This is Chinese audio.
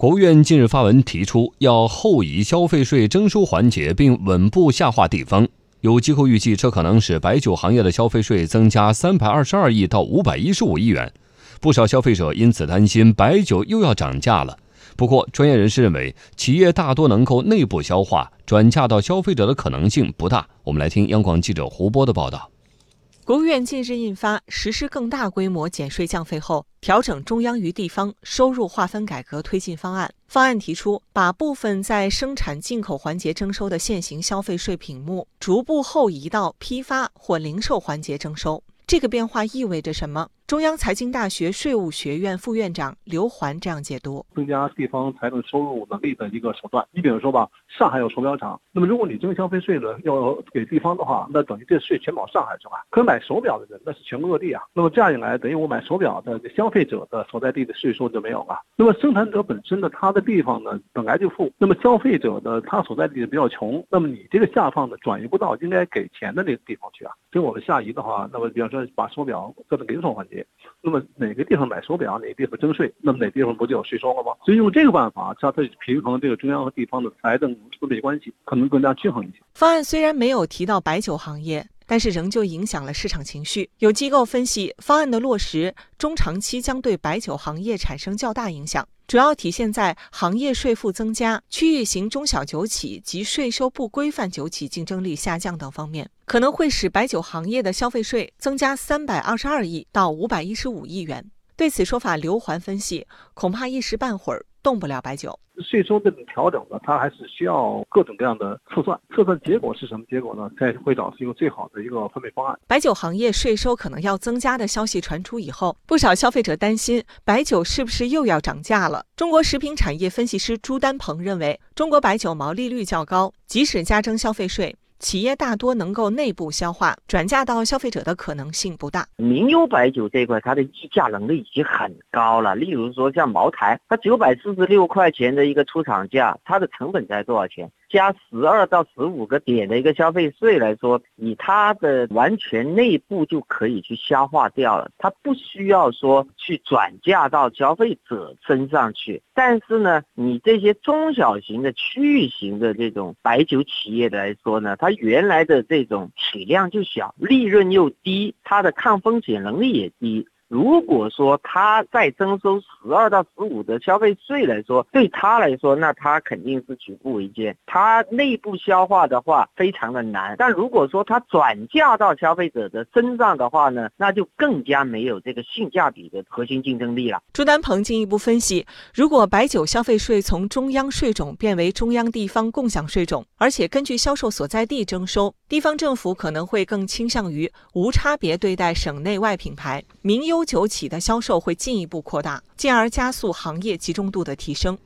国务院近日发文提出，要后移消费税征收环节，并稳步下划地方。有机构预计，这可能使白酒行业的消费税增加三百二十二亿到五百一十五亿元。不少消费者因此担心白酒又要涨价了。不过，专业人士认为，企业大多能够内部消化，转嫁到消费者的可能性不大。我们来听央广记者胡波的报道。国务院近日印发《实施更大规模减税降费后调整中央与地方收入划分改革推进方案》。方案提出，把部分在生产进口环节征收的现行消费税品目，逐步后移到批发或零售环节征收。这个变化意味着什么？中央财经大学税务学院副院长刘环这样解读：增加地方财政收入能力的一个手段。你比如说吧，上海有手表厂，那么如果你征消费税呢，要给地方的话，那等于这税全跑上海去了。可买手表的人那是全国各地啊，那么这样一来，等于我买手表的消费者的所在地的税收就没有了。那么生产者本身呢，他的地方呢本来就富，那么消费者的，他所在地比较穷，那么你这个下放的转移不到应该给钱的那个地方去啊。所以我们下移的话，那么比方说把手表搁在零售环节，那么哪个地方买手表，哪个地方征税，那么哪个地方不就有税收了吗？所以用这个办法，它它平衡这个中央和地方的财政分配关系，可能更加均衡一些。方案虽然没有提到白酒行业。但是仍旧影响了市场情绪。有机构分析，方案的落实中长期将对白酒行业产生较大影响，主要体现在行业税负增加、区域型中小酒企及税收不规范酒企竞争力下降等方面，可能会使白酒行业的消费税增加三百二十二亿到五百一十五亿元。对此说法，刘环分析，恐怕一时半会儿动不了白酒。税收这种调整呢，它还是需要各种各样的测算，测算结果是什么结果呢？再会找出一个最好的一个分配方案。白酒行业税收可能要增加的消息传出以后，不少消费者担心白酒是不是又要涨价了？中国食品产业分析师朱丹鹏认为，中国白酒毛利率较高，即使加征消费税。企业大多能够内部消化，转嫁到消费者的可能性不大。名优白酒这一块，它的溢价能力已经很高了。例如说像茅台，它九百四十六块钱的一个出厂价，它的成本才多少钱？加十二到十五个点的一个消费税来说，以它的完全内部就可以去消化掉了，它不需要说去转嫁到消费者身上去。但是呢，你这些中小型的区域型的这种白酒企业来说呢，它原来的这种体量就小，利润又低，它的抗风险能力也低。如果说他再征收十二到十五的消费税来说，对他来说，那他肯定是举步维艰。他内部消化的话，非常的难。但如果说他转嫁到消费者的身上的话呢，那就更加没有这个性价比的核心竞争力了。朱丹鹏进一步分析，如果白酒消费税从中央税种变为中央地方共享税种，而且根据销售所在地征收，地方政府可能会更倾向于无差别对待省内外品牌、名优。酒企的销售会进一步扩大，进而加速行业集中度的提升。